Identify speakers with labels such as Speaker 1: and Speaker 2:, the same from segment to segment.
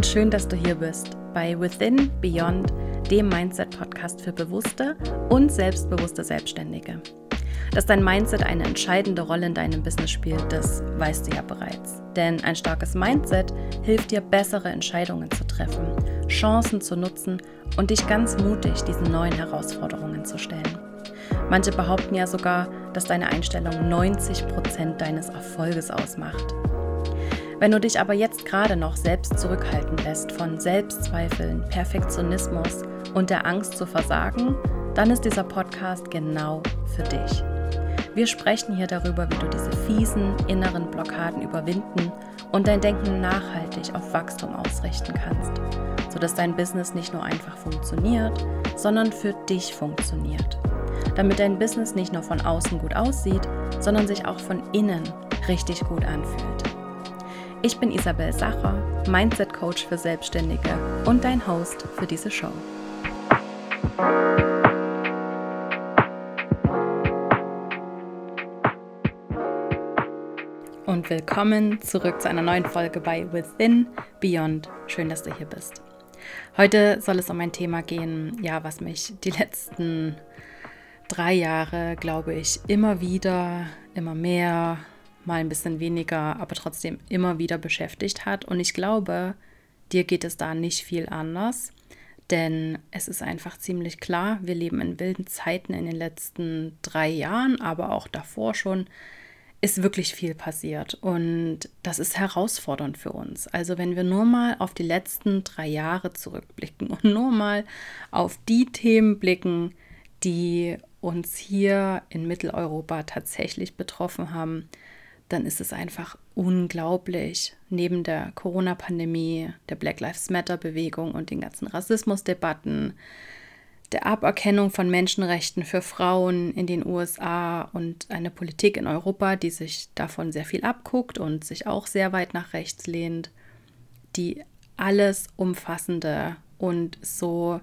Speaker 1: und schön, dass du hier bist bei Within Beyond, dem Mindset-Podcast für bewusste und selbstbewusste Selbstständige. Dass dein Mindset eine entscheidende Rolle in deinem Business spielt, das weißt du ja bereits. Denn ein starkes Mindset hilft dir, bessere Entscheidungen zu treffen, Chancen zu nutzen und dich ganz mutig diesen neuen Herausforderungen zu stellen. Manche behaupten ja sogar, dass deine Einstellung 90 Prozent deines Erfolges ausmacht. Wenn du dich aber jetzt gerade noch selbst zurückhalten lässt von Selbstzweifeln, Perfektionismus und der Angst zu versagen, dann ist dieser Podcast genau für dich. Wir sprechen hier darüber, wie du diese fiesen inneren Blockaden überwinden und dein Denken nachhaltig auf Wachstum ausrichten kannst, sodass dein Business nicht nur einfach funktioniert, sondern für dich funktioniert. Damit dein Business nicht nur von außen gut aussieht, sondern sich auch von innen richtig gut anfühlt. Ich bin Isabel Sacher, Mindset Coach für Selbstständige und dein Host für diese Show. Und willkommen zurück zu einer neuen Folge bei Within Beyond. Schön, dass du hier bist. Heute soll es um ein Thema gehen, ja, was mich die letzten drei Jahre, glaube ich, immer wieder, immer mehr mal ein bisschen weniger, aber trotzdem immer wieder beschäftigt hat. Und ich glaube, dir geht es da nicht viel anders, denn es ist einfach ziemlich klar, wir leben in wilden Zeiten in den letzten drei Jahren, aber auch davor schon ist wirklich viel passiert und das ist herausfordernd für uns. Also wenn wir nur mal auf die letzten drei Jahre zurückblicken und nur mal auf die Themen blicken, die uns hier in Mitteleuropa tatsächlich betroffen haben, dann ist es einfach unglaublich. Neben der Corona-Pandemie, der Black Lives Matter-Bewegung und den ganzen Rassismusdebatten, der Aberkennung von Menschenrechten für Frauen in den USA und eine Politik in Europa, die sich davon sehr viel abguckt und sich auch sehr weit nach rechts lehnt, die alles umfassende und so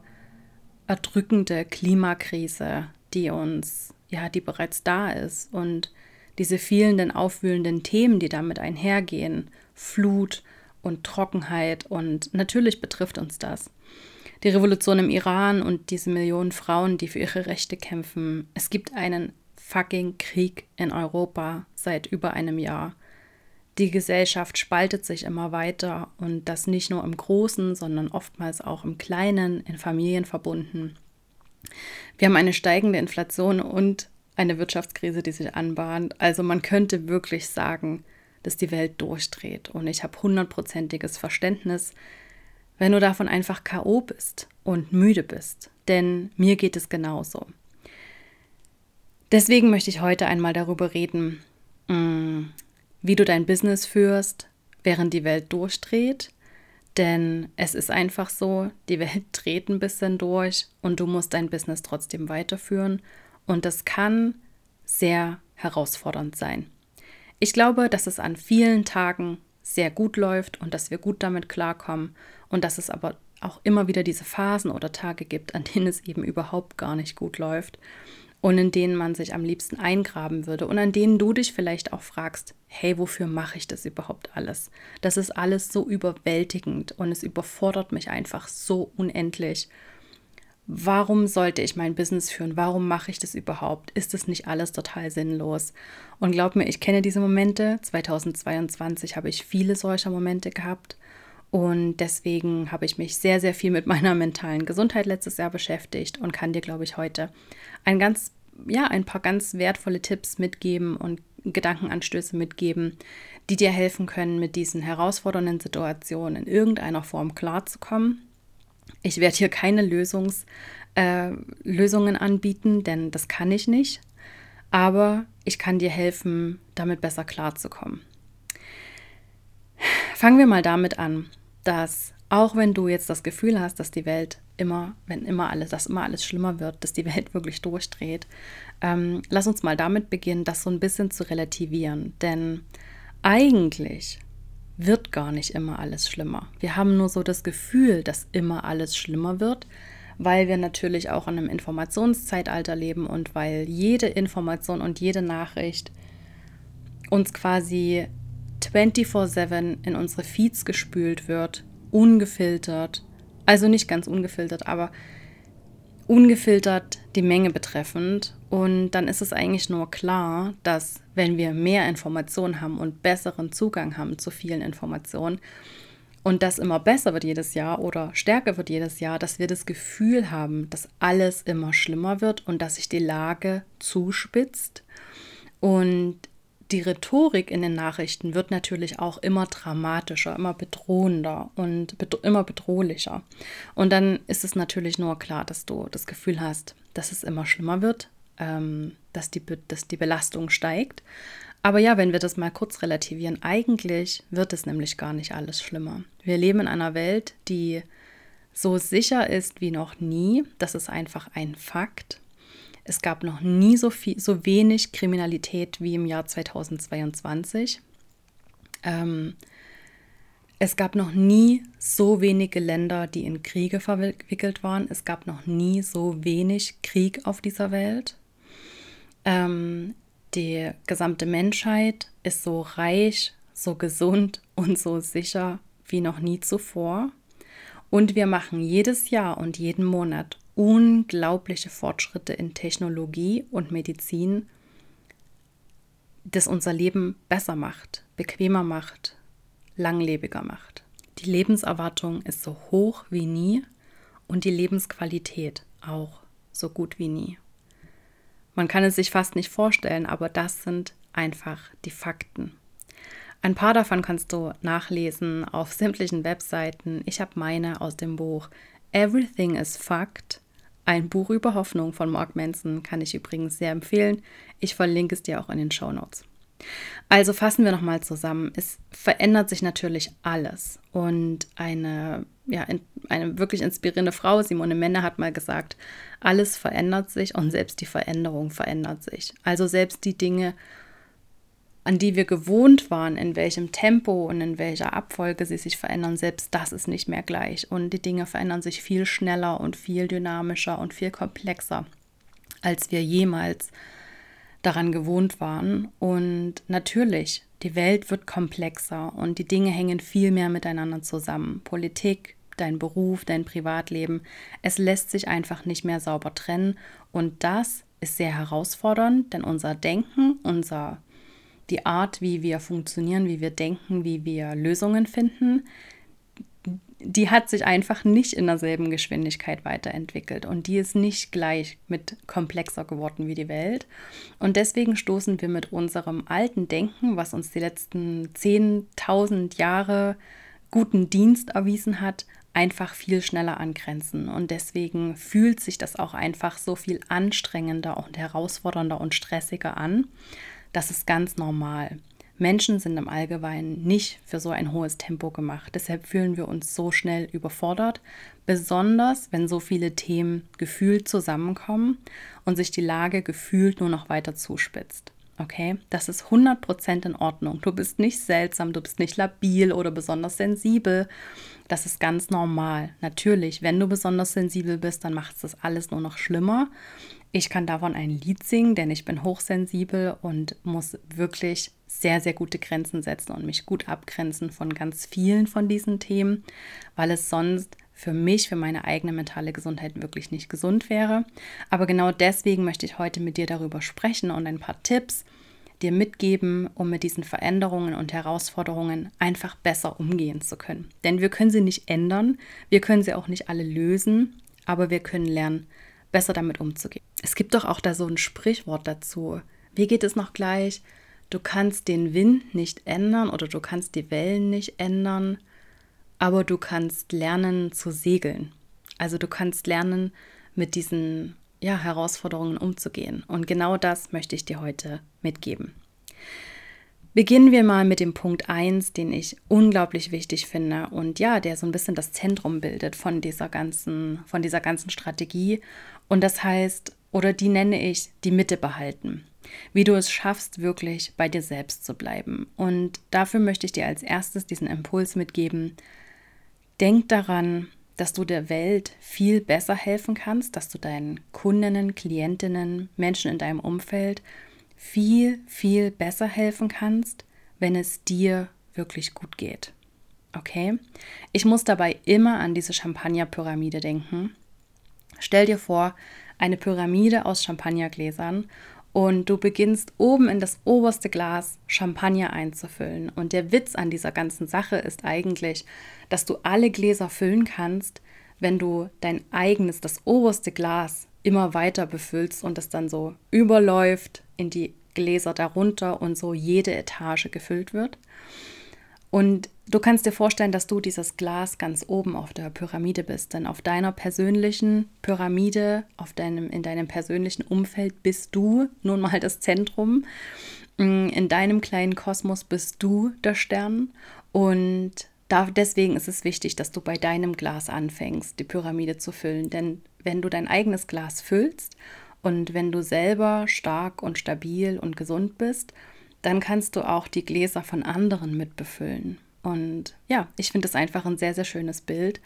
Speaker 1: erdrückende Klimakrise, die uns, ja, die bereits da ist und diese vielen aufwühlenden Themen, die damit einhergehen, Flut und Trockenheit und natürlich betrifft uns das. Die Revolution im Iran und diese Millionen Frauen, die für ihre Rechte kämpfen. Es gibt einen fucking Krieg in Europa seit über einem Jahr. Die Gesellschaft spaltet sich immer weiter und das nicht nur im Großen, sondern oftmals auch im Kleinen, in Familien verbunden. Wir haben eine steigende Inflation und eine Wirtschaftskrise, die sich anbahnt. Also man könnte wirklich sagen, dass die Welt durchdreht. Und ich habe hundertprozentiges Verständnis, wenn du davon einfach KO bist und müde bist. Denn mir geht es genauso. Deswegen möchte ich heute einmal darüber reden, mm, wie du dein Business führst, während die Welt durchdreht. Denn es ist einfach so, die Welt dreht ein bisschen durch und du musst dein Business trotzdem weiterführen. Und das kann sehr herausfordernd sein. Ich glaube, dass es an vielen Tagen sehr gut läuft und dass wir gut damit klarkommen und dass es aber auch immer wieder diese Phasen oder Tage gibt, an denen es eben überhaupt gar nicht gut läuft und in denen man sich am liebsten eingraben würde und an denen du dich vielleicht auch fragst, hey, wofür mache ich das überhaupt alles? Das ist alles so überwältigend und es überfordert mich einfach so unendlich warum sollte ich mein Business führen? Warum mache ich das überhaupt? Ist das nicht alles total sinnlos? Und glaub mir, ich kenne diese Momente. 2022 habe ich viele solcher Momente gehabt. Und deswegen habe ich mich sehr, sehr viel mit meiner mentalen Gesundheit letztes Jahr beschäftigt und kann dir, glaube ich, heute ein ganz, ja, ein paar ganz wertvolle Tipps mitgeben und Gedankenanstöße mitgeben, die dir helfen können, mit diesen herausfordernden Situationen in irgendeiner Form klarzukommen ich werde hier keine Lösungs, äh, Lösungen anbieten, denn das kann ich nicht. Aber ich kann dir helfen, damit besser klarzukommen. Fangen wir mal damit an, dass auch wenn du jetzt das Gefühl hast, dass die Welt immer, wenn immer alles, dass immer alles schlimmer wird, dass die Welt wirklich durchdreht, ähm, lass uns mal damit beginnen, das so ein bisschen zu relativieren. Denn eigentlich wird gar nicht immer alles schlimmer. Wir haben nur so das Gefühl, dass immer alles schlimmer wird, weil wir natürlich auch in einem Informationszeitalter leben und weil jede Information und jede Nachricht uns quasi 24/7 in unsere Feeds gespült wird ungefiltert, also nicht ganz ungefiltert, aber ungefiltert die Menge betreffend. Und dann ist es eigentlich nur klar, dass wenn wir mehr Informationen haben und besseren Zugang haben zu vielen Informationen und das immer besser wird jedes Jahr oder stärker wird jedes Jahr, dass wir das Gefühl haben, dass alles immer schlimmer wird und dass sich die Lage zuspitzt. Und die Rhetorik in den Nachrichten wird natürlich auch immer dramatischer, immer bedrohender und bedro immer bedrohlicher. Und dann ist es natürlich nur klar, dass du das Gefühl hast, dass es immer schlimmer wird, ähm, dass, die dass die Belastung steigt. Aber ja, wenn wir das mal kurz relativieren, eigentlich wird es nämlich gar nicht alles schlimmer. Wir leben in einer Welt, die so sicher ist wie noch nie. Das ist einfach ein Fakt. Es gab noch nie so, viel, so wenig Kriminalität wie im Jahr 2022. Ähm, es gab noch nie so wenige Länder, die in Kriege verwickelt waren. Es gab noch nie so wenig Krieg auf dieser Welt. Ähm, die gesamte Menschheit ist so reich, so gesund und so sicher wie noch nie zuvor. Und wir machen jedes Jahr und jeden Monat unglaubliche Fortschritte in Technologie und Medizin, das unser Leben besser macht, bequemer macht, langlebiger macht. Die Lebenserwartung ist so hoch wie nie und die Lebensqualität auch so gut wie nie. Man kann es sich fast nicht vorstellen, aber das sind einfach die Fakten. Ein paar davon kannst du nachlesen auf sämtlichen Webseiten. Ich habe meine aus dem Buch Everything is Fact ein Buch über Hoffnung von Mark Manson kann ich übrigens sehr empfehlen. Ich verlinke es dir auch in den Show Notes. Also fassen wir nochmal zusammen. Es verändert sich natürlich alles. Und eine, ja, eine wirklich inspirierende Frau, Simone Menne, hat mal gesagt, alles verändert sich und selbst die Veränderung verändert sich. Also selbst die Dinge, an die wir gewohnt waren, in welchem Tempo und in welcher Abfolge sie sich verändern, selbst das ist nicht mehr gleich. Und die Dinge verändern sich viel schneller und viel dynamischer und viel komplexer, als wir jemals daran gewohnt waren. Und natürlich, die Welt wird komplexer und die Dinge hängen viel mehr miteinander zusammen. Politik, dein Beruf, dein Privatleben, es lässt sich einfach nicht mehr sauber trennen. Und das ist sehr herausfordernd, denn unser Denken, unser die Art, wie wir funktionieren, wie wir denken, wie wir Lösungen finden, die hat sich einfach nicht in derselben Geschwindigkeit weiterentwickelt und die ist nicht gleich mit komplexer geworden wie die Welt. Und deswegen stoßen wir mit unserem alten Denken, was uns die letzten 10.000 Jahre guten Dienst erwiesen hat, einfach viel schneller an Grenzen. Und deswegen fühlt sich das auch einfach so viel anstrengender und herausfordernder und stressiger an. Das ist ganz normal. Menschen sind im Allgemeinen nicht für so ein hohes Tempo gemacht. Deshalb fühlen wir uns so schnell überfordert, besonders wenn so viele Themen gefühlt zusammenkommen und sich die Lage gefühlt nur noch weiter zuspitzt. Okay, das ist 100% in Ordnung. Du bist nicht seltsam, du bist nicht labil oder besonders sensibel. Das ist ganz normal. Natürlich, wenn du besonders sensibel bist, dann macht es das alles nur noch schlimmer. Ich kann davon ein Lied singen, denn ich bin hochsensibel und muss wirklich sehr, sehr gute Grenzen setzen und mich gut abgrenzen von ganz vielen von diesen Themen, weil es sonst für mich, für meine eigene mentale Gesundheit wirklich nicht gesund wäre. Aber genau deswegen möchte ich heute mit dir darüber sprechen und ein paar Tipps dir mitgeben, um mit diesen Veränderungen und Herausforderungen einfach besser umgehen zu können. Denn wir können sie nicht ändern, wir können sie auch nicht alle lösen, aber wir können lernen, besser damit umzugehen. Es gibt doch auch da so ein Sprichwort dazu. Wie geht es noch gleich? Du kannst den Wind nicht ändern oder du kannst die Wellen nicht ändern, aber du kannst lernen zu segeln. Also du kannst lernen, mit diesen ja, Herausforderungen umzugehen. Und genau das möchte ich dir heute mitgeben. Beginnen wir mal mit dem Punkt 1, den ich unglaublich wichtig finde und ja, der so ein bisschen das Zentrum bildet von dieser ganzen, von dieser ganzen Strategie. Und das heißt, oder die nenne ich die Mitte behalten. Wie du es schaffst, wirklich bei dir selbst zu bleiben. Und dafür möchte ich dir als erstes diesen Impuls mitgeben. Denk daran, dass du der Welt viel besser helfen kannst, dass du deinen Kundinnen, Klientinnen, Menschen in deinem Umfeld viel, viel besser helfen kannst, wenn es dir wirklich gut geht. Okay? Ich muss dabei immer an diese Champagnerpyramide denken. Stell dir vor, eine Pyramide aus Champagnergläsern und du beginnst oben in das oberste Glas Champagner einzufüllen. Und der Witz an dieser ganzen Sache ist eigentlich, dass du alle Gläser füllen kannst, wenn du dein eigenes, das oberste Glas immer weiter befüllst und es dann so überläuft in die Gläser darunter und so jede Etage gefüllt wird. Und du kannst dir vorstellen, dass du dieses Glas ganz oben auf der Pyramide bist, denn auf deiner persönlichen Pyramide, auf deinem, in deinem persönlichen Umfeld bist du nun mal das Zentrum. Mm, in deinem kleinen Kosmos bist du der Stern und deswegen ist es wichtig, dass du bei deinem Glas anfängst, die Pyramide zu füllen. Denn wenn du dein eigenes Glas füllst und wenn du selber stark und stabil und gesund bist, dann kannst du auch die Gläser von anderen mitbefüllen. Und ja, ich finde es einfach ein sehr, sehr schönes Bild.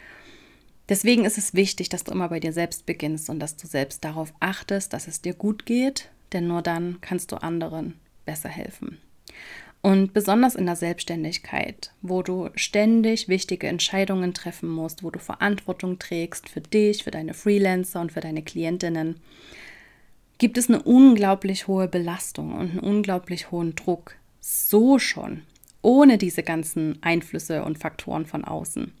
Speaker 1: Deswegen ist es wichtig, dass du immer bei dir selbst beginnst und dass du selbst darauf achtest, dass es dir gut geht, denn nur dann kannst du anderen besser helfen. Und besonders in der Selbstständigkeit, wo du ständig wichtige Entscheidungen treffen musst, wo du Verantwortung trägst für dich, für deine Freelancer und für deine Klientinnen, gibt es eine unglaublich hohe Belastung und einen unglaublich hohen Druck. So schon, ohne diese ganzen Einflüsse und Faktoren von außen.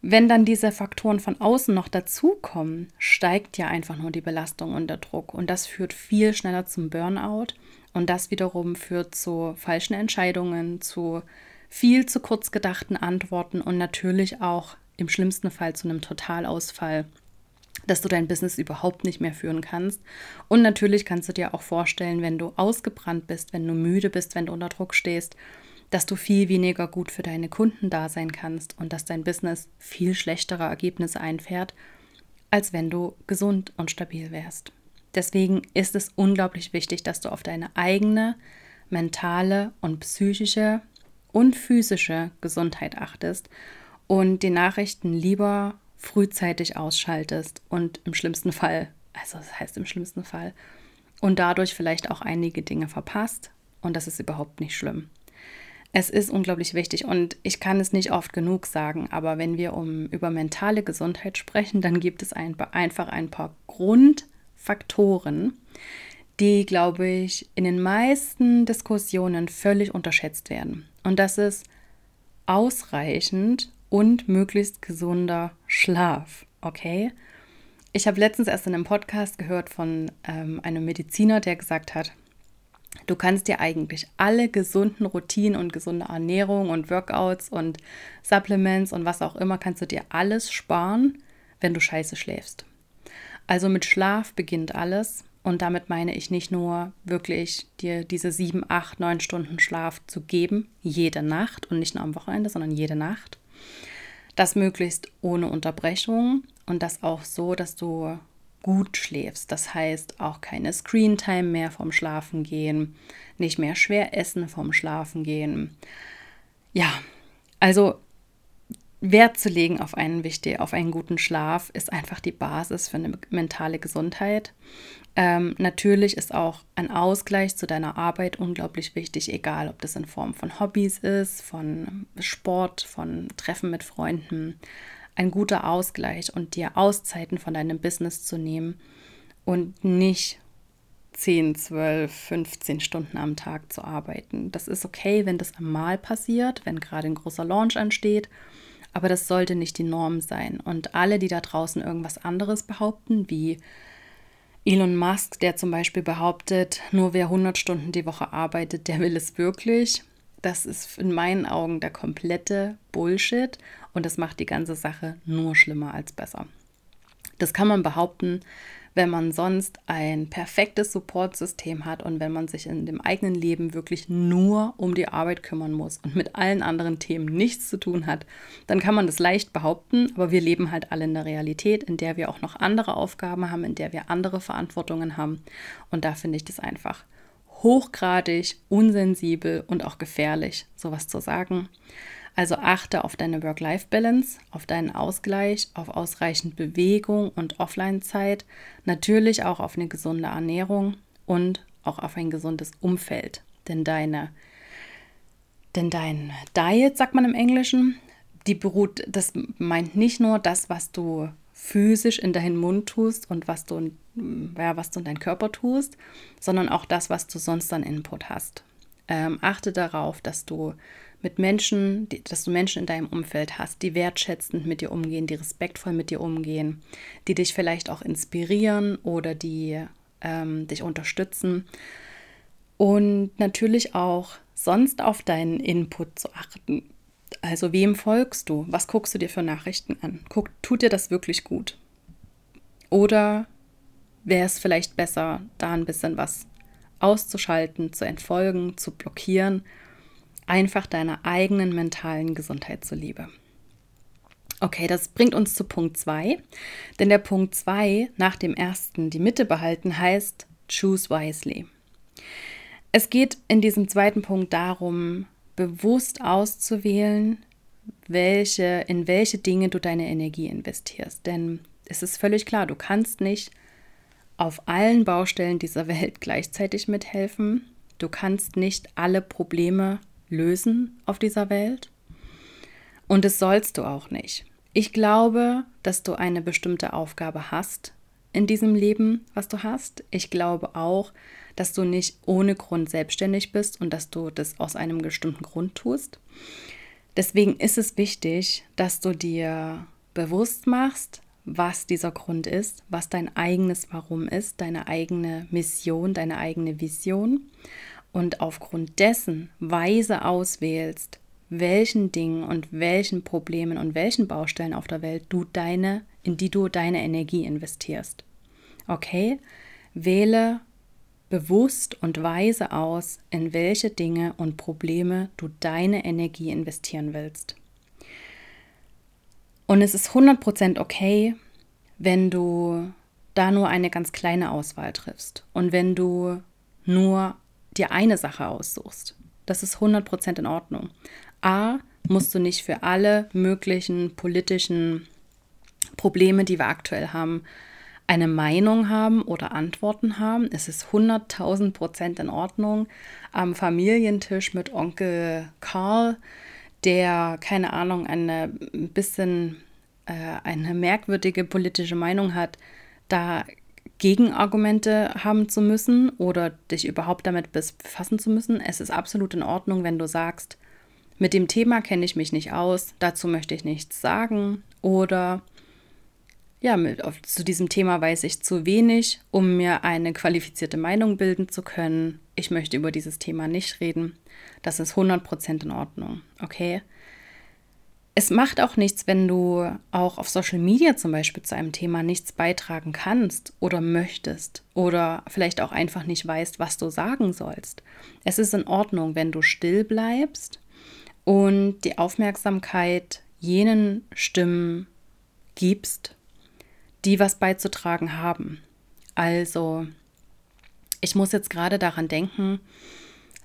Speaker 1: Wenn dann diese Faktoren von außen noch dazukommen, steigt ja einfach nur die Belastung und der Druck. Und das führt viel schneller zum Burnout. Und das wiederum führt zu falschen Entscheidungen, zu viel zu kurz gedachten Antworten und natürlich auch im schlimmsten Fall zu einem Totalausfall dass du dein Business überhaupt nicht mehr führen kannst. Und natürlich kannst du dir auch vorstellen, wenn du ausgebrannt bist, wenn du müde bist, wenn du unter Druck stehst, dass du viel weniger gut für deine Kunden da sein kannst und dass dein Business viel schlechtere Ergebnisse einfährt, als wenn du gesund und stabil wärst. Deswegen ist es unglaublich wichtig, dass du auf deine eigene mentale und psychische und physische Gesundheit achtest und die Nachrichten lieber frühzeitig ausschaltest und im schlimmsten Fall, also das heißt im schlimmsten Fall, und dadurch vielleicht auch einige Dinge verpasst und das ist überhaupt nicht schlimm. Es ist unglaublich wichtig und ich kann es nicht oft genug sagen, aber wenn wir um über mentale Gesundheit sprechen, dann gibt es ein, einfach ein paar Grundfaktoren, die, glaube ich, in den meisten Diskussionen völlig unterschätzt werden. Und das ist ausreichend und möglichst gesunder Schlaf. Okay? Ich habe letztens erst in einem Podcast gehört von ähm, einem Mediziner, der gesagt hat, du kannst dir eigentlich alle gesunden Routinen und gesunde Ernährung und Workouts und Supplements und was auch immer, kannst du dir alles sparen, wenn du scheiße schläfst. Also mit Schlaf beginnt alles. Und damit meine ich nicht nur wirklich dir diese sieben, acht, neun Stunden Schlaf zu geben, jede Nacht und nicht nur am Wochenende, sondern jede Nacht, das möglichst ohne Unterbrechung und das auch so, dass du gut schläfst. Das heißt auch keine Screentime mehr vom Schlafen gehen, nicht mehr schwer essen vom Schlafen gehen. Ja, also Wert zu legen auf einen wichtig, auf einen guten Schlaf ist einfach die Basis für eine mentale Gesundheit. Ähm, natürlich ist auch ein Ausgleich zu deiner Arbeit unglaublich wichtig, egal ob das in Form von Hobbys ist, von Sport, von Treffen mit Freunden. Ein guter Ausgleich und dir Auszeiten von deinem Business zu nehmen und nicht 10, 12, 15 Stunden am Tag zu arbeiten. Das ist okay, wenn das einmal passiert, wenn gerade ein großer Launch ansteht aber das sollte nicht die Norm sein. Und alle, die da draußen irgendwas anderes behaupten, wie Elon Musk, der zum Beispiel behauptet, nur wer 100 Stunden die Woche arbeitet, der will es wirklich. Das ist in meinen Augen der komplette Bullshit und das macht die ganze Sache nur schlimmer als besser. Das kann man behaupten, wenn man sonst ein perfektes Supportsystem hat und wenn man sich in dem eigenen Leben wirklich nur um die Arbeit kümmern muss und mit allen anderen Themen nichts zu tun hat, dann kann man das leicht behaupten, aber wir leben halt alle in der Realität, in der wir auch noch andere Aufgaben haben, in der wir andere Verantwortungen haben und da finde ich das einfach hochgradig unsensibel und auch gefährlich, sowas zu sagen. Also achte auf deine Work-Life-Balance, auf deinen Ausgleich, auf ausreichend Bewegung und Offline-Zeit, natürlich auch auf eine gesunde Ernährung und auch auf ein gesundes Umfeld. Denn deine, Denn dein Diet, sagt man im Englischen, die beruht, das meint nicht nur das, was du physisch in deinen Mund tust und was du, ja, was du in deinen Körper tust, sondern auch das, was du sonst an Input hast. Ähm, achte darauf, dass du mit Menschen, die, dass du Menschen in deinem Umfeld hast, die wertschätzend mit dir umgehen, die respektvoll mit dir umgehen, die dich vielleicht auch inspirieren oder die ähm, dich unterstützen. Und natürlich auch sonst auf deinen Input zu achten. Also wem folgst du? Was guckst du dir für Nachrichten an? Guck, tut dir das wirklich gut? Oder wäre es vielleicht besser, da ein bisschen was auszuschalten, zu entfolgen, zu blockieren, einfach deiner eigenen mentalen Gesundheit zuliebe? Okay, das bringt uns zu Punkt 2. Denn der Punkt 2 nach dem ersten die Mitte behalten heißt choose wisely. Es geht in diesem zweiten Punkt darum, bewusst auszuwählen, welche, in welche Dinge du deine Energie investierst. Denn es ist völlig klar, du kannst nicht auf allen Baustellen dieser Welt gleichzeitig mithelfen. Du kannst nicht alle Probleme lösen auf dieser Welt. Und das sollst du auch nicht. Ich glaube, dass du eine bestimmte Aufgabe hast in diesem Leben, was du hast. Ich glaube auch, dass du nicht ohne Grund selbstständig bist und dass du das aus einem bestimmten Grund tust. Deswegen ist es wichtig, dass du dir bewusst machst, was dieser Grund ist, was dein eigenes Warum ist, deine eigene Mission, deine eigene Vision und aufgrund dessen weise auswählst, welchen Dingen und welchen Problemen und welchen Baustellen auf der Welt du deine, in die du deine Energie investierst. Okay? Wähle bewusst und weise aus, in welche Dinge und Probleme du deine Energie investieren willst. Und es ist 100% okay, wenn du da nur eine ganz kleine Auswahl triffst und wenn du nur dir eine Sache aussuchst. Das ist 100% in Ordnung. A, musst du nicht für alle möglichen politischen Probleme, die wir aktuell haben, eine Meinung haben oder Antworten haben. Es ist 100.000 Prozent in Ordnung. Am Familientisch mit Onkel Karl, der, keine Ahnung, eine bisschen äh, eine merkwürdige politische Meinung hat, da Gegenargumente haben zu müssen oder dich überhaupt damit befassen zu müssen. Es ist absolut in Ordnung, wenn du sagst, mit dem Thema kenne ich mich nicht aus, dazu möchte ich nichts sagen oder ja, mit, auf, zu diesem Thema weiß ich zu wenig, um mir eine qualifizierte Meinung bilden zu können. Ich möchte über dieses Thema nicht reden. Das ist 100% in Ordnung, okay? Es macht auch nichts, wenn du auch auf Social Media zum Beispiel zu einem Thema nichts beitragen kannst oder möchtest oder vielleicht auch einfach nicht weißt, was du sagen sollst. Es ist in Ordnung, wenn du still bleibst und die Aufmerksamkeit jenen Stimmen gibst, die was beizutragen haben. Also, ich muss jetzt gerade daran denken,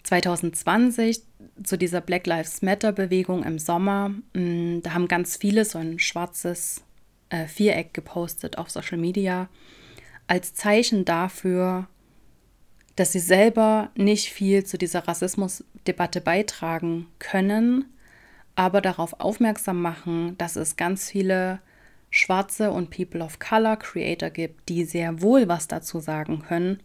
Speaker 1: 2020 zu dieser Black Lives Matter Bewegung im Sommer, mm, da haben ganz viele so ein schwarzes äh, Viereck gepostet auf Social Media als Zeichen dafür, dass sie selber nicht viel zu dieser Rassismusdebatte beitragen können, aber darauf aufmerksam machen, dass es ganz viele schwarze und People of Color Creator gibt, die sehr wohl was dazu sagen können.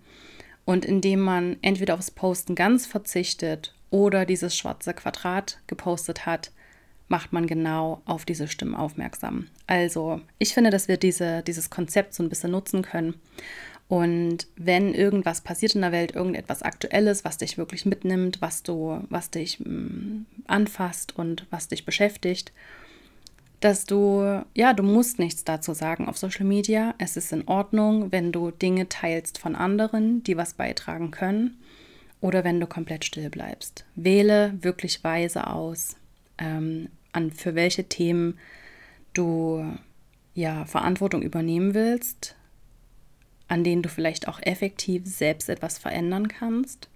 Speaker 1: Und indem man entweder aufs Posten ganz verzichtet oder dieses schwarze Quadrat gepostet hat, macht man genau auf diese Stimmen aufmerksam. Also ich finde, dass wir diese, dieses Konzept so ein bisschen nutzen können. Und wenn irgendwas passiert in der Welt, irgendetwas Aktuelles, was dich wirklich mitnimmt, was du, was dich mh, mm, anfasst und was dich beschäftigt, dass du, ja, du musst nichts dazu sagen auf Social Media. Es ist in Ordnung, wenn du Dinge teilst von anderen, die was beitragen können, oder wenn du komplett still bleibst. Wähle wirklich weise aus, ähm, an für welche Themen du ja Verantwortung übernehmen willst, an denen du vielleicht auch effektiv selbst etwas verändern kannst.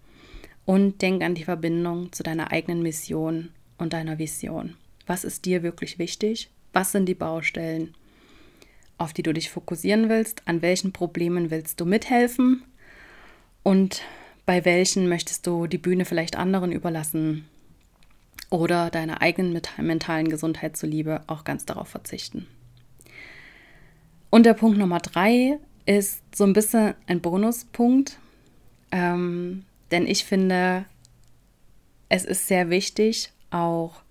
Speaker 1: Und denk an die Verbindung zu deiner eigenen Mission und deiner Vision. Was ist dir wirklich wichtig? Was sind die Baustellen, auf die du dich fokussieren willst? An welchen Problemen willst du mithelfen? Und bei welchen möchtest du die Bühne vielleicht anderen überlassen? oder deiner eigenen mentalen Gesundheit zuliebe auch ganz darauf verzichten. Und der Punkt Nummer drei ist so ein bisschen ein Bonuspunkt, ähm, denn ich finde, es ist sehr wichtig, auch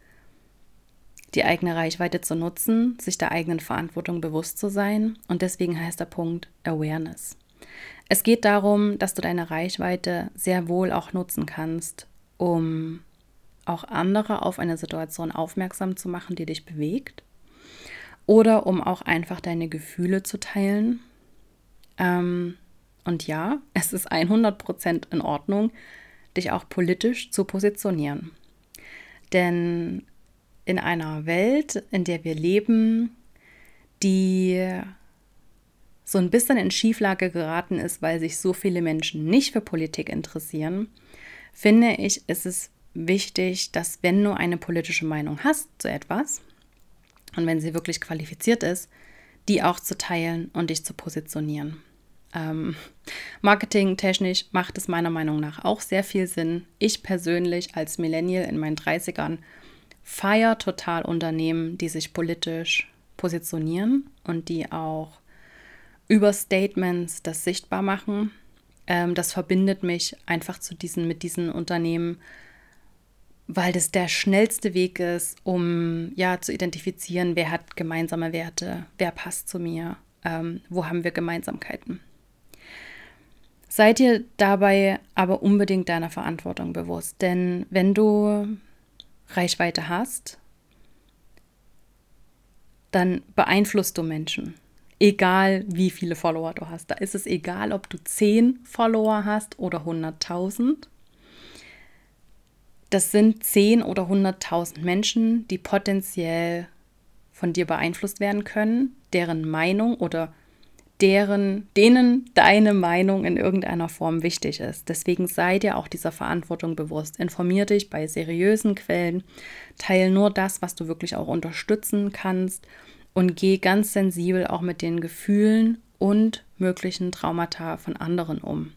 Speaker 1: die eigene Reichweite zu nutzen, sich der eigenen Verantwortung bewusst zu sein. Und deswegen heißt der Punkt Awareness. Es geht darum, dass du deine Reichweite sehr wohl auch nutzen kannst, um auch andere auf eine Situation aufmerksam zu machen, die dich bewegt. Oder um auch einfach deine Gefühle zu teilen. Ähm, und ja, es ist 100% in Ordnung, dich auch politisch zu positionieren. Denn in einer Welt, in der wir leben, die so ein bisschen in Schieflage geraten ist, weil sich so viele Menschen nicht für Politik interessieren, finde ich, ist es wichtig, dass wenn du eine politische Meinung hast zu etwas und wenn sie wirklich qualifiziert ist, die auch zu teilen und dich zu positionieren. Ähm, Marketingtechnisch macht es meiner Meinung nach auch sehr viel Sinn. Ich persönlich als Millennial in meinen 30ern feiere total Unternehmen, die sich politisch positionieren und die auch über Statements das sichtbar machen. Ähm, das verbindet mich einfach zu diesen, mit diesen Unternehmen, weil das der schnellste Weg ist, um ja zu identifizieren, wer hat gemeinsame Werte, wer passt zu mir, ähm, wo haben wir Gemeinsamkeiten. Seid ihr dabei aber unbedingt deiner Verantwortung bewusst, denn wenn du Reichweite hast, dann beeinflusst du Menschen. Egal wie viele Follower du hast. Da ist es egal, ob du 10 Follower hast oder 100.000. Das sind 10 oder 100.000 Menschen, die potenziell von dir beeinflusst werden können, deren Meinung oder deren, denen deine Meinung in irgendeiner Form wichtig ist. Deswegen sei dir auch dieser Verantwortung bewusst. Informier dich bei seriösen Quellen, teile nur das, was du wirklich auch unterstützen kannst und geh ganz sensibel auch mit den Gefühlen und möglichen Traumata von anderen um.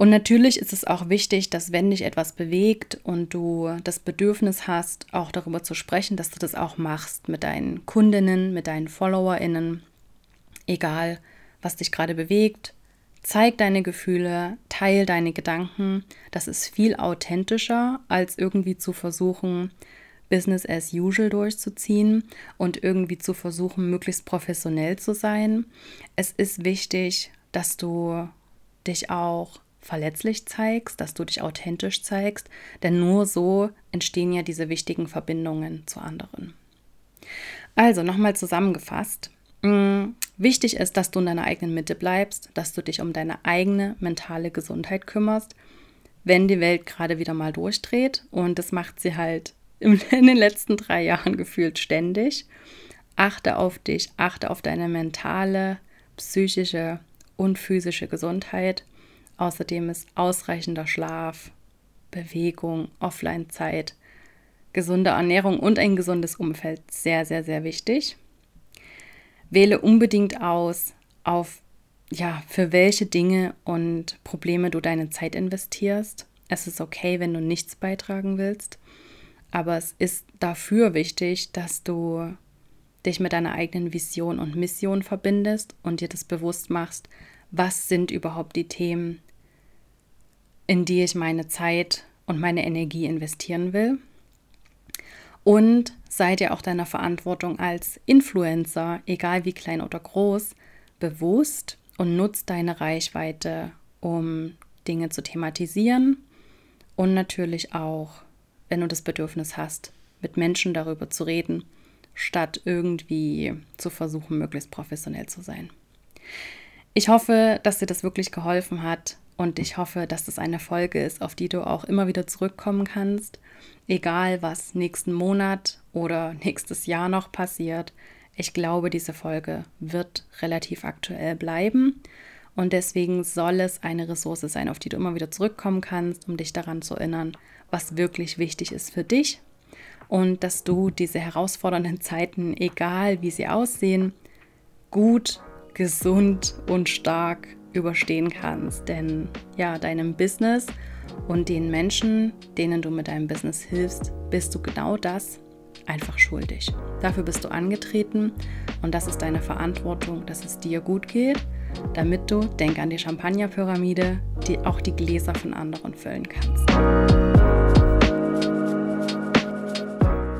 Speaker 1: Und natürlich ist es auch wichtig, dass wenn dich etwas bewegt und du das Bedürfnis hast, auch darüber zu sprechen, dass du das auch machst mit deinen Kundinnen, mit deinen Followerinnen, egal was dich gerade bewegt. Zeig deine Gefühle, teil deine Gedanken. Das ist viel authentischer, als irgendwie zu versuchen, Business as usual durchzuziehen und irgendwie zu versuchen, möglichst professionell zu sein. Es ist wichtig, dass du dich auch verletzlich zeigst, dass du dich authentisch zeigst, denn nur so entstehen ja diese wichtigen Verbindungen zu anderen. Also nochmal zusammengefasst, Mm, wichtig ist, dass du in deiner eigenen Mitte bleibst, dass du dich um deine eigene mentale Gesundheit kümmerst, wenn die Welt gerade wieder mal durchdreht. Und das macht sie halt in den letzten drei Jahren gefühlt ständig. Achte auf dich, achte auf deine mentale, psychische und physische Gesundheit. Außerdem ist ausreichender Schlaf, Bewegung, Offline-Zeit, gesunde Ernährung und ein gesundes Umfeld sehr, sehr, sehr wichtig. Wähle unbedingt aus, auf ja, für welche Dinge und Probleme du deine Zeit investierst. Es ist okay, wenn du nichts beitragen willst, aber es ist dafür wichtig, dass du dich mit deiner eigenen Vision und Mission verbindest und dir das bewusst machst, was sind überhaupt die Themen, in die ich meine Zeit und meine Energie investieren will. Und sei dir auch deiner Verantwortung als Influencer, egal wie klein oder groß, bewusst und nutz deine Reichweite, um Dinge zu thematisieren und natürlich auch, wenn du das Bedürfnis hast, mit Menschen darüber zu reden, statt irgendwie zu versuchen, möglichst professionell zu sein. Ich hoffe, dass dir das wirklich geholfen hat und ich hoffe, dass das eine Folge ist, auf die du auch immer wieder zurückkommen kannst, egal was nächsten Monat oder nächstes Jahr noch passiert. Ich glaube, diese Folge wird relativ aktuell bleiben und deswegen soll es eine Ressource sein, auf die du immer wieder zurückkommen kannst, um dich daran zu erinnern, was wirklich wichtig ist für dich und dass du diese herausfordernden Zeiten, egal wie sie aussehen, gut, gesund und stark überstehen kannst. Denn ja, deinem Business und den Menschen, denen du mit deinem Business hilfst, bist du genau das einfach schuldig. Dafür bist du angetreten und das ist deine Verantwortung, dass es dir gut geht, damit du, denk an die Champagnerpyramide, die auch die Gläser von anderen füllen kannst.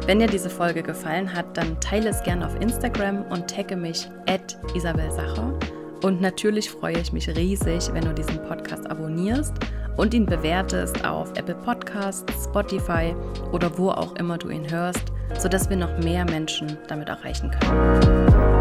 Speaker 1: Wenn dir diese Folge gefallen hat, dann teile es gerne auf Instagram und tagge mich at Isabel Sacher. Und natürlich freue ich mich riesig, wenn du diesen Podcast abonnierst und ihn bewertest auf Apple Podcasts, Spotify oder wo auch immer du ihn hörst, sodass wir noch mehr Menschen damit erreichen können.